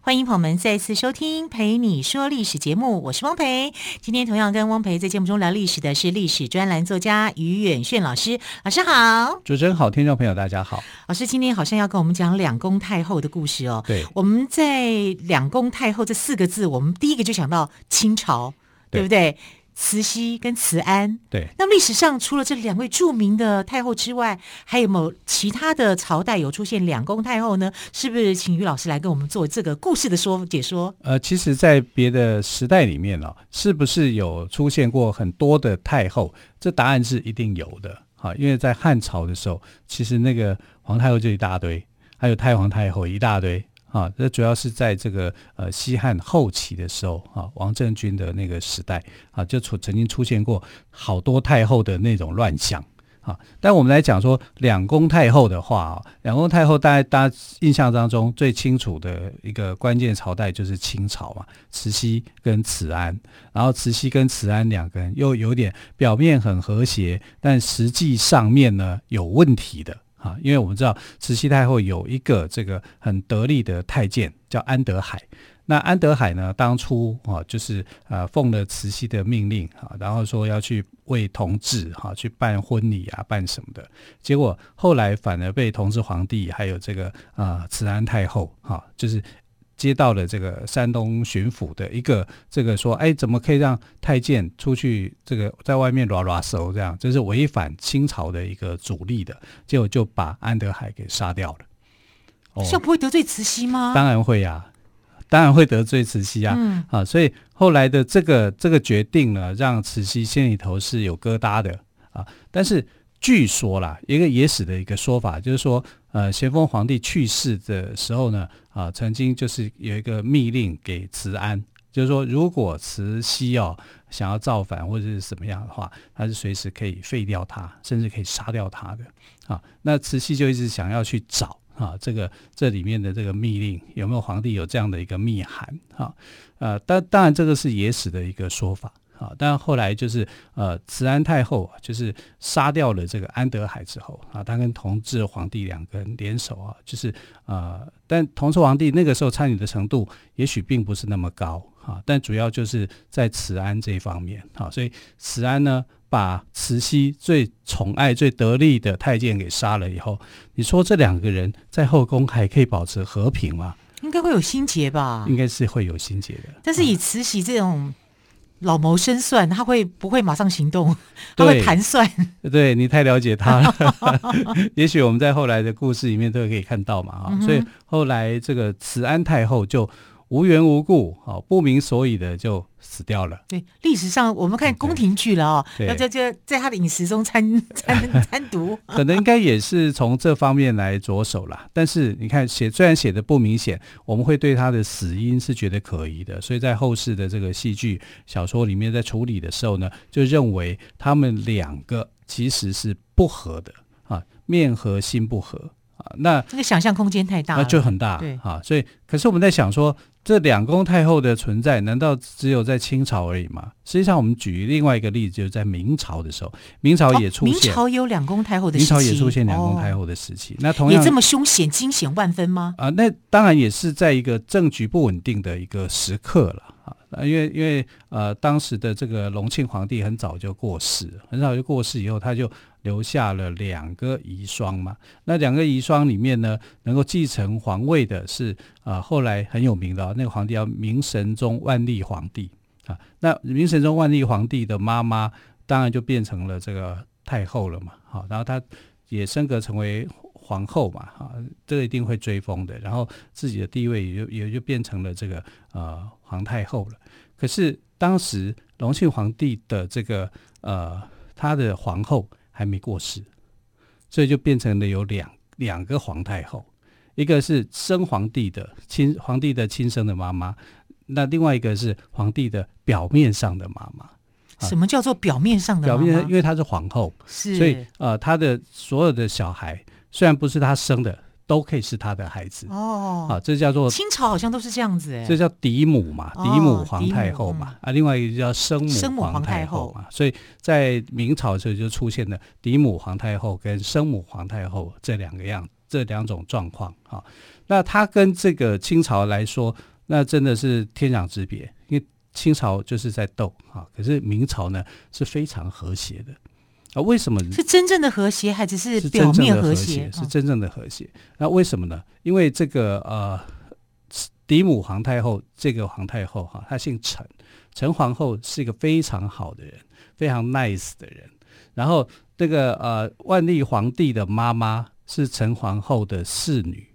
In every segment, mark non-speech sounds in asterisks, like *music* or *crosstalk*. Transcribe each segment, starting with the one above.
欢迎朋友们再次收听《陪你说历史》节目，我是汪培。今天同样跟汪培在节目中聊历史的是历史专栏作家于远炫老师，老师好，主持人好，听众朋友大家好。老师今天好像要跟我们讲两宫太后的故事哦。对，我们在两宫太后这四个字，我们第一个就想到清朝，对，对不对？慈禧跟慈安，对。那么历史上除了这两位著名的太后之外，还有没有其他的朝代有出现两宫太后呢？是不是请于老师来跟我们做这个故事的说解说？呃，其实，在别的时代里面哦，是不是有出现过很多的太后？这答案是一定有的啊，因为在汉朝的时候，其实那个皇太后就一大堆，还有太皇太后一大堆。啊，这主要是在这个呃西汉后期的时候啊，王政君的那个时代啊，就出曾经出现过好多太后的那种乱象啊。但我们来讲说两宫太后的话啊，两宫太后大家大家印象当中最清楚的一个关键朝代就是清朝嘛，慈禧跟慈安，然后慈禧跟慈安两个人又有点表面很和谐，但实际上面呢有问题的。啊，因为我们知道慈禧太后有一个这个很得力的太监叫安德海，那安德海呢，当初啊就是呃奉了慈禧的命令啊，然后说要去为同治哈去办婚礼啊，办什么的，结果后来反而被同治皇帝还有这个啊慈安太后哈就是。接到了这个山东巡抚的一个这个说，哎，怎么可以让太监出去这个在外面拉拉手这样？这是违反清朝的一个主力的，结果就把安德海给杀掉了。哦，这不会得罪慈禧吗？当然会呀，当然会得罪慈禧啊。嗯啊，所以后来的这个这个决定呢，让慈禧心里头是有疙瘩的啊。但是据说啦，一个野史的一个说法就是说。呃，咸丰皇帝去世的时候呢，啊，曾经就是有一个密令给慈安，就是说，如果慈禧哦想要造反或者是什么样的话，他是随时可以废掉他，甚至可以杀掉他的。啊，那慈禧就一直想要去找啊，这个这里面的这个密令有没有皇帝有这样的一个密函啊？呃，当当然这个是野史的一个说法。啊，但后来就是呃，慈安太后就是杀掉了这个安德海之后啊，他跟同治皇帝两个人联手啊，就是呃，但同治皇帝那个时候参与的程度也许并不是那么高啊，但主要就是在慈安这一方面啊，所以慈安呢把慈禧最宠爱、最得力的太监给杀了以后，你说这两个人在后宫还可以保持和平吗？应该会有心结吧？应该是会有心结的。但是以慈禧这种。老谋深算，他会不会马上行动？*laughs* 他会盘算。*laughs* 对，你太了解他了。*laughs* 也许我们在后来的故事里面都可以看到嘛，哈、嗯。所以后来这个慈安太后就。无缘无故，好不明所以的就死掉了。对，历史上我们看宫廷剧了哦，要在在在他的饮食中掺 *laughs* 掺掺毒，*laughs* 可能应该也是从这方面来着手啦。但是你看写虽然写的不明显，我们会对他的死因是觉得可疑的。所以在后世的这个戏剧小说里面，在处理的时候呢，就认为他们两个其实是不合的啊，面和心不合啊。那这个想象空间太大了，那就很大对啊。所以，可是我们在想说。这两宫太后的存在，难道只有在清朝而已吗？实际上，我们举另外一个例子，就是在明朝的时候，明朝也出现，哦、明朝有两宫太后的时期，明朝也出现两宫太后的时期。哦、那同样也这么凶险、惊险万分吗？啊，那当然也是在一个政局不稳定的一个时刻了啊。因为因为呃，当时的这个隆庆皇帝很早就过世，很早就过世以后，他就。留下了两个遗孀嘛，那两个遗孀里面呢，能够继承皇位的是啊、后来很有名的、那个皇帝叫明神宗万历皇帝啊。那明神宗万历皇帝的妈妈当然就变成了这个太后了嘛，好、然后她也升格成为皇后嘛，哈、啊，这个一定会追封的，然后自己的地位也就也就变成了这个呃皇太后了。可是当时隆庆皇帝的这个呃他的皇后。还没过世，所以就变成了有两两个皇太后，一个是生皇帝的亲皇帝的亲生的妈妈，那另外一个是皇帝的表面上的妈妈。什么叫做表面上的妈妈？表面，因为她是皇后，是所以呃，她的所有的小孩虽然不是他生的，都可以是他的孩子哦。啊，这叫做清朝好像都是这样子哎，这叫嫡母嘛，嫡母皇太后嘛、哦、啊，另外一个叫生母生母皇太后嘛。所以在明朝的时候就出现了嫡母皇太后跟生母皇太后这两个样这两种状况啊。那他跟这个清朝来说，那真的是天壤之别，因为。清朝就是在斗啊，可是明朝呢是非常和谐的啊。为什么是真正的和谐，还只是表面和谐？是真正的和谐。那为什么呢？因为这个呃，嫡母皇太后这个皇太后哈，她姓陈，陈皇后是一个非常好的人，非常 nice 的人。然后这个呃，万历皇帝的妈妈是陈皇后的侍女，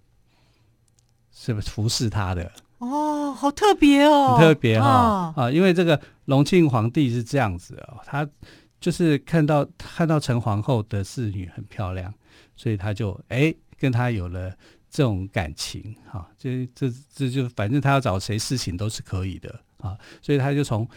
是不是服侍她的？哦，好特别哦，很特别哈啊！因为这个隆庆皇帝是这样子哦，他就是看到看到陈皇后的侍女很漂亮，所以他就哎跟她有了这种感情哈。这这这就反正他要找谁侍寝都是可以的啊，所以他就从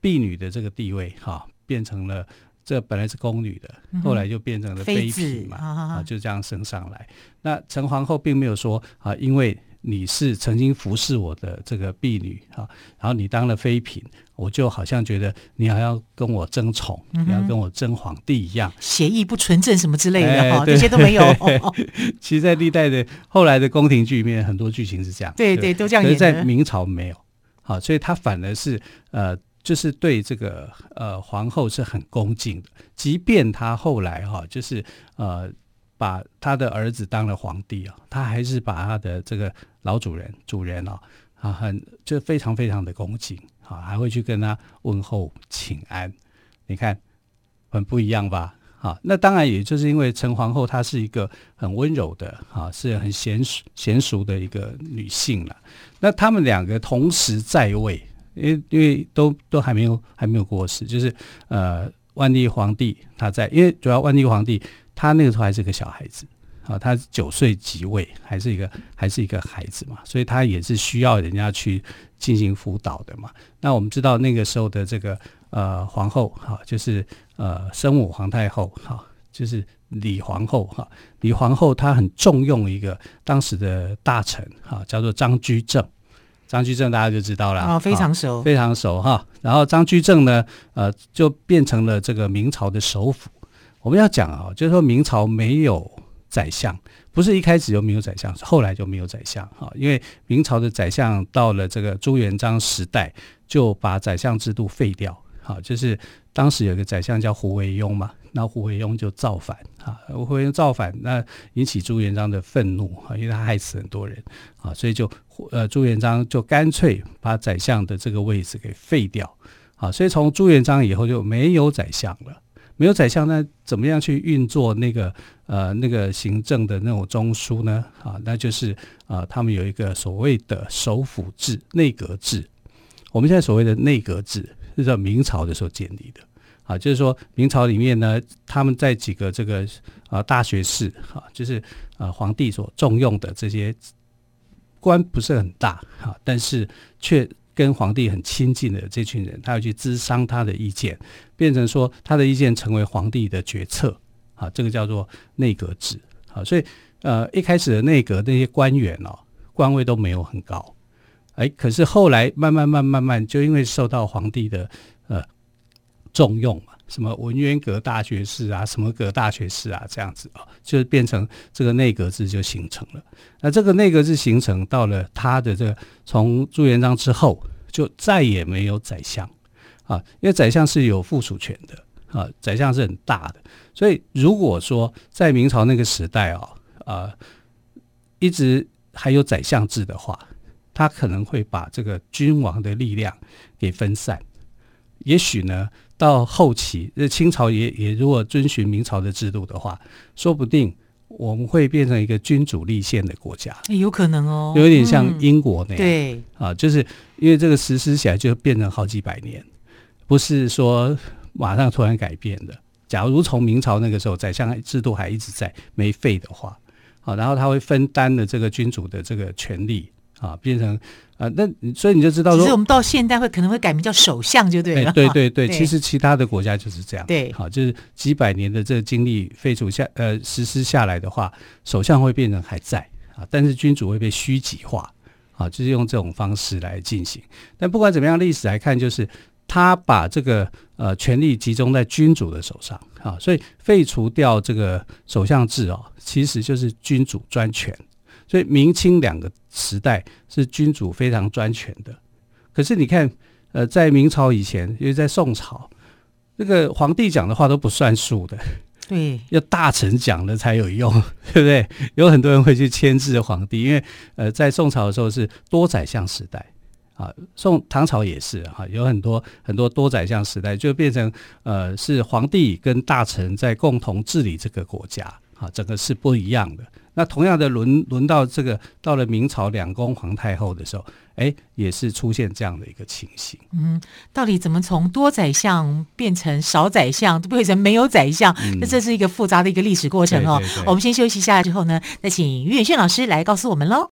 婢女的这个地位哈变成了这本来是宫女的，后来就变成了妃嫔嘛啊，就这样升上来。那陈皇后并没有说啊，因为。你是曾经服侍我的这个婢女哈，然后你当了妃嫔，我就好像觉得你还要跟我争宠，嗯、你要跟我争皇帝一样，协议不纯正什么之类的哈，这些都没有。*laughs* 其实，在历代的后来的宫廷剧里面，很多剧情是这样，对对，都这样演。可是在明朝没有，好，所以他反而是呃，就是对这个呃皇后是很恭敬的，即便他后来哈，就是呃。把他的儿子当了皇帝啊，他还是把他的这个老主人主人啊啊很就非常非常的恭敬啊，还会去跟他问候请安。你看很不一样吧？啊，那当然也就是因为陈皇后她是一个很温柔的啊，是很娴熟娴熟的一个女性了。那他们两个同时在位，因为因为都都还没有还没有过世，就是呃万历皇帝他在，因为主要万历皇帝。他那个时候还是个小孩子，啊，他九岁即位，还是一个还是一个孩子嘛，所以他也是需要人家去进行辅导的嘛。那我们知道那个时候的这个呃皇后哈，就是呃生母皇太后哈，就是李皇后哈，李皇后她很重用一个当时的大臣哈，叫做张居正，张居正大家就知道了啊，非常熟，非常熟哈。然后张居正呢，呃，就变成了这个明朝的首辅。我们要讲啊，就是说明朝没有宰相，不是一开始就没有宰相，是后来就没有宰相哈。因为明朝的宰相到了这个朱元璋时代，就把宰相制度废掉。好，就是当时有个宰相叫胡惟庸嘛，那胡惟庸就造反啊，胡惟庸造反，那引起朱元璋的愤怒啊，因为他害死很多人啊，所以就呃朱元璋就干脆把宰相的这个位置给废掉啊，所以从朱元璋以后就没有宰相了。没有宰相，那怎么样去运作那个呃那个行政的那种中枢呢？啊，那就是啊、他们有一个所谓的首辅制、内阁制。我们现在所谓的内阁制是在明朝的时候建立的啊，就是说明朝里面呢，他们在几个这个啊大学士啊，就是啊皇帝所重用的这些官不是很大啊，但是却。跟皇帝很亲近的这群人，他要去咨商他的意见，变成说他的意见成为皇帝的决策，啊，这个叫做内阁制，啊，所以呃一开始的内阁那些官员哦，官位都没有很高，哎，可是后来慢慢慢慢慢，就因为受到皇帝的呃重用嘛。什么文渊阁大学士啊，什么阁大学士啊，这样子啊，就变成这个内阁制就形成了。那这个内阁制形成到了他的这个从朱元璋之后，就再也没有宰相啊，因为宰相是有附属权的啊，宰相是很大的。所以如果说在明朝那个时代啊啊，一直还有宰相制的话，他可能会把这个君王的力量给分散，也许呢。到后期，这清朝也也如果遵循明朝的制度的话，说不定我们会变成一个君主立宪的国家，有可能哦，有点像英国那样，嗯、对。啊，就是因为这个实施起来就变成好几百年，不是说马上突然改变的。假如从明朝那个时候宰相制度还一直在没废的话，好，然后他会分担了这个君主的这个权力啊，变成啊，那所以你就知道说，其实我们到现代会可能会改名叫首相就对了。哎、对对对，对 *laughs* 其实其他的国家就是这样。对，好，就是几百年的这个经历废除下呃实施下来的话，首相会变成还在啊，但是君主会被虚极化啊，就是用这种方式来进行。但不管怎么样，历史来看，就是他把这个呃权力集中在君主的手上啊，所以废除掉这个首相制哦，其实就是君主专权。所以明清两个时代是君主非常专权的，可是你看，呃，在明朝以前，因为在宋朝，这个皇帝讲的话都不算数的，对，要大臣讲的才有用，*laughs* 对不对？有很多人会去牵制皇帝，因为呃，在宋朝的时候是多宰相时代。啊，宋唐朝也是哈、啊，有很多很多多宰相时代，就变成呃是皇帝跟大臣在共同治理这个国家啊，整个是不一样的。那同样的轮轮到这个到了明朝两宫皇太后的时候，哎，也是出现这样的一个情形。嗯，到底怎么从多宰相变成少宰相，变成没有宰相？那、嗯、这是一个复杂的一个历史过程哦。对对对，我们先休息一下之后呢，再请于远炫老师来告诉我们喽。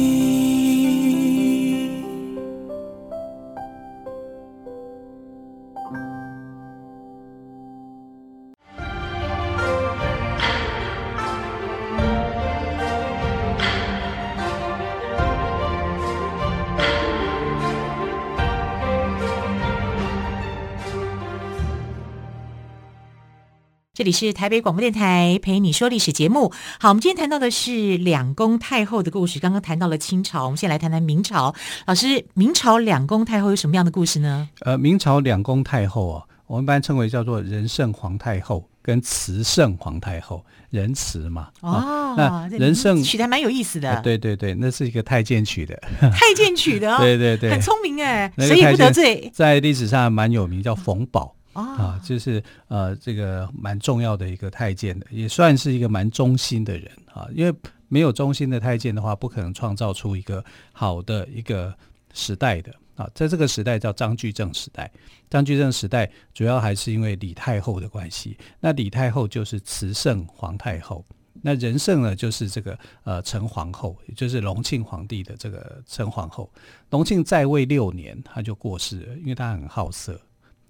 这里是台北广播电台陪你说历史节目。好，我们今天谈到的是两宫太后的故事。刚刚谈到了清朝，我们先来谈谈明朝。老师，明朝两宫太后有什么样的故事呢？呃，明朝两宫太后啊，我们一般称为叫做仁圣皇太后跟慈圣皇太后，仁慈嘛。哦，那仁圣取得还蛮有意思的。呃。对对对，那是一个太监取的。太监取的，哦 *laughs* 对对对，很聪明哎，谁也不得罪。在历史上蛮有名，叫冯保。啊，就是呃，这个蛮重要的一个太监的，也算是一个蛮忠心的人啊。因为没有忠心的太监的话，不可能创造出一个好的一个时代的啊。在这个时代叫张居正时代，张居正时代主要还是因为李太后的关系。那李太后就是慈圣皇太后，那仁圣呢就是这个呃陈皇后，也就是隆庆皇帝的这个陈皇后。隆庆在位六年，他就过世了，因为他很好色。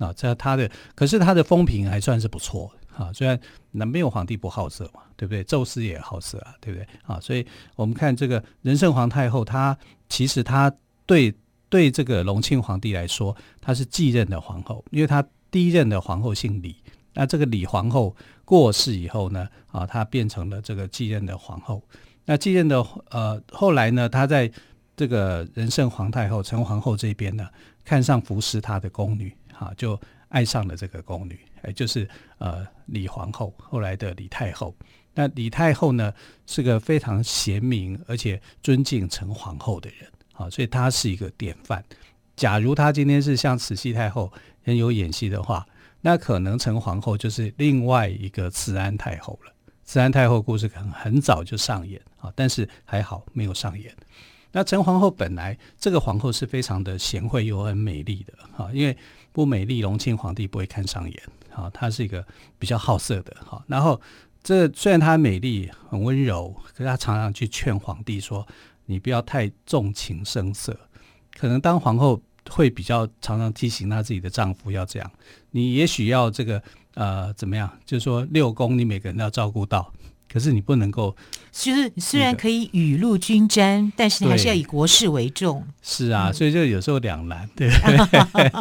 啊，这他的，可是他的风评还算是不错啊。虽然那没有皇帝不好色嘛，对不对？宙斯也好色啊，对不对？啊，所以我们看这个仁圣皇太后，她其实她对对这个隆庆皇帝来说，她是继任的皇后，因为她第一任的皇后姓李。那这个李皇后过世以后呢，啊，她变成了这个继任的皇后。那继任的呃，后来呢，她在这个仁圣皇太后陈皇后这边呢，看上服侍她的宫女。啊，就爱上了这个宫女，哎，就是呃李皇后，后来的李太后。那李太后呢，是个非常贤明而且尊敬陈皇后的人，啊，所以她是一个典范。假如她今天是像慈禧太后很有演戏的话，那可能陈皇后就是另外一个慈安太后了。慈安太后故事可能很早就上演啊，但是还好没有上演。那陈皇后本来这个皇后是非常的贤惠又很美丽的哈，因为不美丽，隆庆皇帝不会看上眼好。她是一个比较好色的哈。然后这虽然她美丽很温柔，可是她常常去劝皇帝说：“你不要太纵情声色。”可能当皇后会比较常常提醒她自己的丈夫要这样。你也许要这个呃怎么样？就是说六宫你每个人都要照顾到。可是你不能够，就是虽然可以雨露均沾，但是你还是要以国事为重。是啊，所以就有时候两难，对不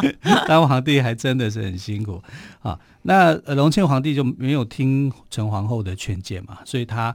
对？*laughs* 当皇帝还真的是很辛苦啊。那隆庆皇帝就没有听陈皇后的劝谏嘛，所以他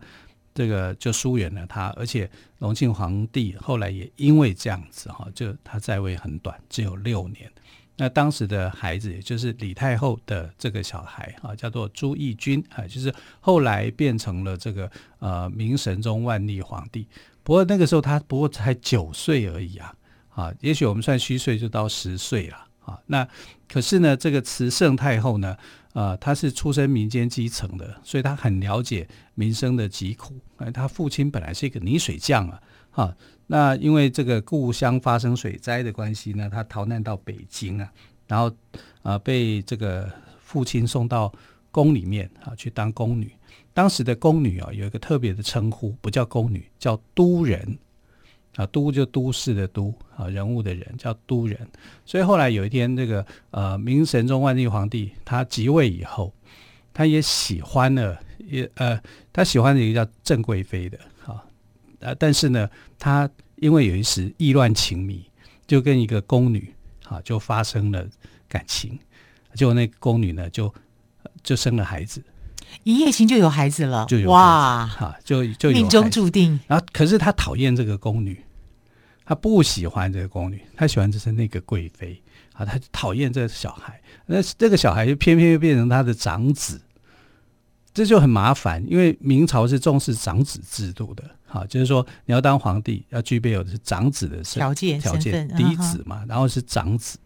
这个就疏远了他。而且隆庆皇帝后来也因为这样子哈，就他在位很短，只有六年。那当时的孩子，也就是李太后的这个小孩啊，叫做朱翊钧啊，就是后来变成了这个呃明神宗万历皇帝。不过那个时候他不过才九岁而已啊，啊，也许我们算虚岁就到十岁了啊。那可是呢，这个慈圣太后呢，啊，她是出身民间基层的，所以她很了解民生的疾苦。哎，她父亲本来是一个泥水匠啊，哈。那因为这个故乡发生水灾的关系呢，他逃难到北京啊，然后啊被这个父亲送到宫里面啊去当宫女。当时的宫女啊有一个特别的称呼，不叫宫女，叫都人。啊，都就都市的都啊，人物的人叫都人，所以后来有一天，这个呃明神宗万历皇帝他即位以后，他也喜欢了，也呃他喜欢的一个叫郑贵妃的啊，呃但是呢，他因为有一时意乱情迷，就跟一个宫女啊就发生了感情，结果那个宫女呢就就生了孩子，一夜情就有孩子了，就有哇，哈就就命中注定，然后可是他讨厌这个宫女。他不喜欢这个宫女，他喜欢的是那个贵妃啊，他讨厌这个小孩，那这个小孩就偏偏又变成他的长子，这就很麻烦，因为明朝是重视长子制度的，哈，就是说你要当皇帝要具备有的是长子的条件条件，嫡子嘛，然后是长子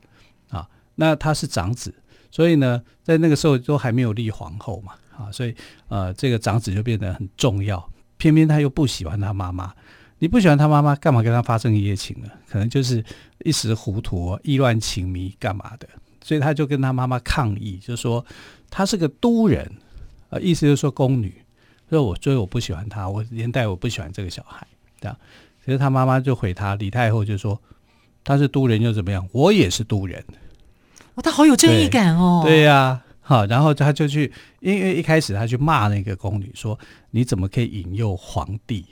啊，那他是长子，所以呢，在那个时候都还没有立皇后嘛，啊，所以呃，这个长子就变得很重要，偏偏他又不喜欢他妈妈。你不喜欢他妈妈，干嘛跟他发生一夜情呢？可能就是一时糊涂，意乱情迷，干嘛的？所以他就跟他妈妈抗议，就说他是个都人，呃，意思就是说宫女，所以我所以我不喜欢他，我连带我不喜欢这个小孩，这样。其实他妈妈就回他，李太后就说他是都人又怎么样？我也是都人。哦，他好有正义感哦。对呀，啊，好，然后他就去，因为一开始他去骂那个宫女说，你怎么可以引诱皇帝？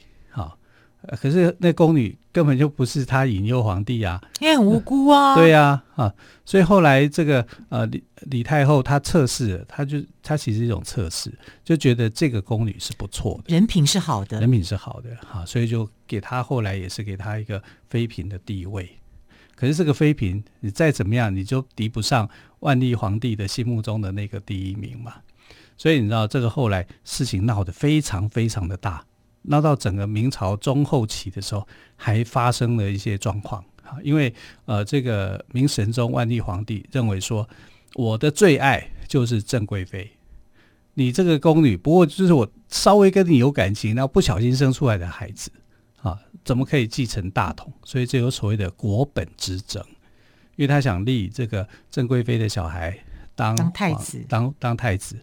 可是那宫女根本就不是他引诱皇帝啊，你很无辜啊。对呀，啊，啊，所以后来这个呃李李太后她测试了，她就她其实一种测试，就觉得这个宫女是不错的，人品是好的，人品是好的哈，啊，所以就给她后来也是给她一个妃嫔的地位。可是这个妃嫔你再怎么样，你就敌不上万历皇帝的心目中的那个第一名嘛。所以你知道这个后来事情闹得非常非常的大。闹到整个明朝中后期的时候，还发生了一些状况啊，因为呃，这个明神宗万历皇帝认为说，我的最爱就是郑贵妃，你这个宫女不过就是我稍微跟你有感情，然后不小心生出来的孩子啊，怎么可以继承大统？所以这有所谓的国本之争，因为他想立这个郑贵妃的小孩当，当太子，当当太子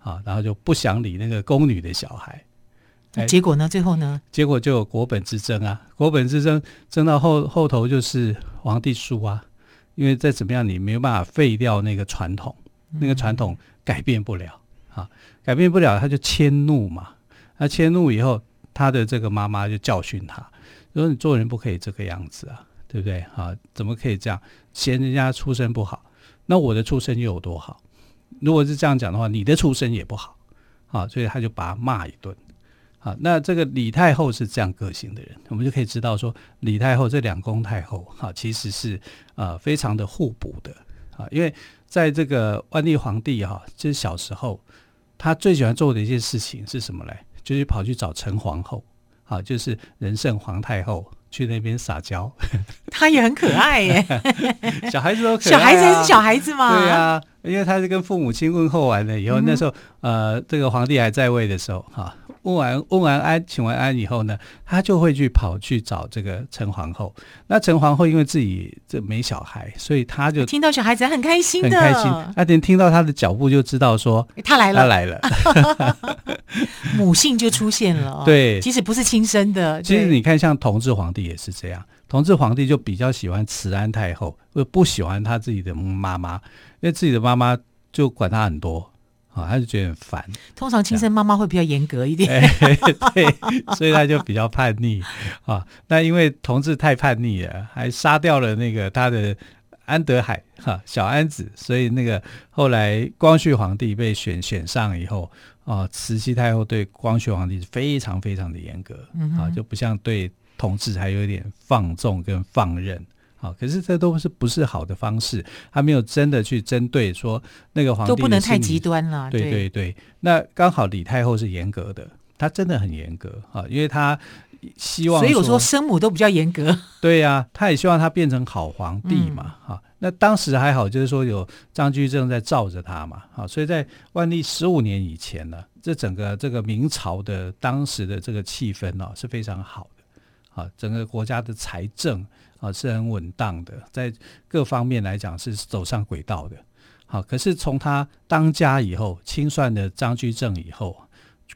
啊，然后就不想理那个宫女的小孩。结果呢？最后呢？结果就有国本之争啊！国本之争争到后后头就是皇帝输啊，因为再怎么样你没有办法废掉那个传统，那个传统改变不了啊，改变不了他就迁怒嘛。那迁怒以后，他的这个妈妈就教训他，说你做人不可以这个样子啊，对不对啊？怎么可以这样？嫌人家出身不好，那我的出身又有多好？如果是这样讲的话，你的出身也不好啊，所以他就把他骂一顿。好，那这个李太后是这样个性的人，我们就可以知道说，李太后这两宫太后哈，其实是呃非常的互补的啊。因为在这个万历皇帝哈，就是小时候他最喜欢做的一件事情是什么嘞？就是跑去找陈皇后，啊，就是仁圣皇太后去那边撒娇。*laughs* 他也很可爱耶，*laughs* 小孩子都可爱啊，小孩子还是小孩子嘛。对啊，因为他是跟父母亲问候完了以后，嗯、那时候呃，这个皇帝还在位的时候哈。问完问完安，请完安以后呢，他就会去跑去找这个陈皇后。那陈皇后因为自己这没小孩，所以他就听到小孩子很开心的，很开心。他连听到他的脚步就知道说他来了，他来了，*laughs* 母性就出现了。*laughs* 对，即使不是亲生的。其实你看，像同治皇帝也是这样，同治皇帝就比较喜欢慈安太后，不不喜欢他自己的妈妈，因为自己的妈妈就管他很多。啊，他就觉得很烦。通常亲生妈妈会比较严格一点，欸，对，所以他就比较叛逆啊。那因为同治太叛逆了，还杀掉了那个他的安德海哈小安子，所以那个后来光绪皇帝被选选上以后啊，慈禧太后对光绪皇帝是非常非常的严格啊，就不像对同治还有点放纵跟放任。好，可是这都是不是好的方式，他没有真的去针对说那个皇帝都不能太极端了。对对对，那刚好李太后是严格的，她真的很严格啊，因为她希望，所以我说生母都比较严格。对呀、啊，她也希望他变成好皇帝嘛，哈、嗯。那当时还好，就是说有张居正在罩着他嘛，好，所以在万历十五年以前呢，这整个这个明朝的当时的这个气氛呢是非常好的，啊，整个国家的财政啊是很稳当的，在各方面来讲是走上轨道的，好，可是从他当家以后，清算了张居正以后。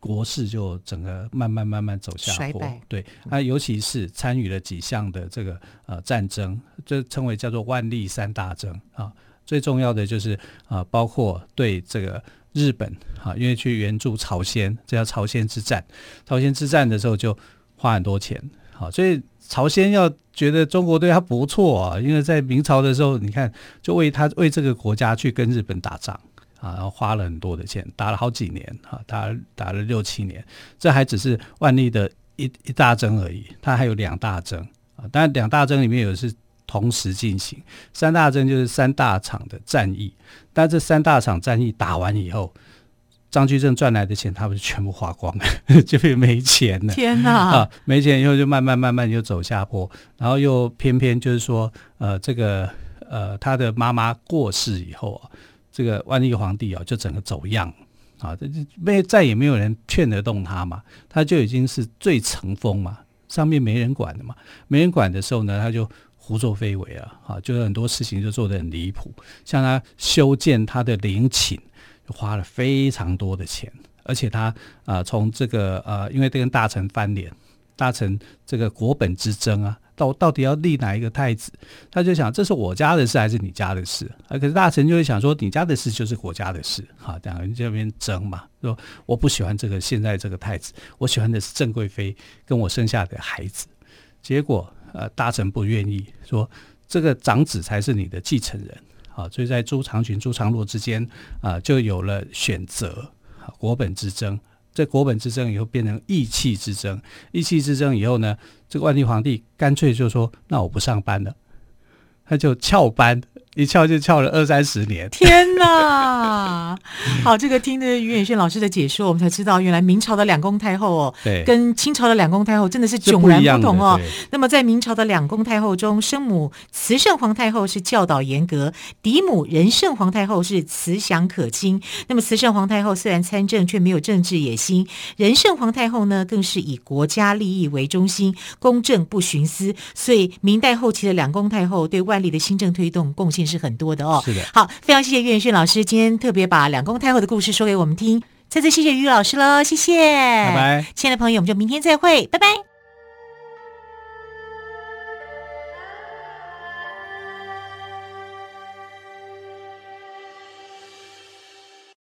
国事就整个慢慢慢慢走下坡。对，他尤其是参与了几项的这个呃战争，这称为叫做万历三大征啊。最重要的就是啊，包括对这个日本啊，因为去援助朝鲜，这叫朝鲜之战。朝鲜之战的时候就花很多钱，好，所以朝鲜要觉得中国对他不错啊，因为在明朝的时候，你看就为他为这个国家去跟日本打仗。啊，然后花了很多的钱，打了好几年，哈，打打了六七年，这还只是万历的一一大征而已，它还有两大征啊，当然两大征里面有的是同时进行，三大征就是三大场的战役，但这三大场战役打完以后，张居正赚来的钱，他不是全部花光了，*laughs* 就没钱了，天哪，啊，没钱以后就慢慢慢慢就走下坡，然后又偏偏就是说，呃，这个呃，他的妈妈过世以后啊。这个万历皇帝啊，就整个走样啊，这没再也没有人劝得动他嘛，他就已经是最成风嘛，上面没人管的嘛，没人管的时候呢，他就胡作非为啊，啊，就是很多事情就做得很离谱，像他修建他的陵寝，就花了非常多的钱，而且他啊，从这个呃，因为跟大臣翻脸，大臣这个国本之争啊。到到底要立哪一个太子？他就想，这是我家的事还是你家的事？啊，可是大臣就会想说，你家的事就是国家的事，哈，两个人这边争嘛，说我不喜欢这个现在这个太子，我喜欢的是郑贵妃跟我生下的孩子。结果，呃，大臣不愿意说，这个长子才是你的继承人，啊，所以在朱长洵、朱长洛之间啊，就有了选择，国本之争。这国本之争以后变成义气之争，义气之争以后呢，这个万历皇帝干脆就说：“那我不上班了。”他就翘班。一翘就翘了二三十年，天哪！*laughs* 好，这个听的于远炫老师的解说，我们才知道原来明朝的两宫太后哦，对，跟清朝的两宫太后真的是迥然不同哦。那么在明朝的两宫太后中，生母慈圣皇太后是教导严格，嫡母仁圣皇太后是慈祥可亲。那么慈圣皇太后虽然参政，却没有政治野心；仁圣皇太后呢，更是以国家利益为中心，公正不徇私。所以明代后期的两宫太后对万历的新政推动贡献。是很多的哦，是的，好，非常谢谢岳云迅老师今天特别把两宫太后的故事说给我们听，再次谢谢于老师喽，谢谢，拜拜，亲爱的朋友，我们就明天再会，拜拜。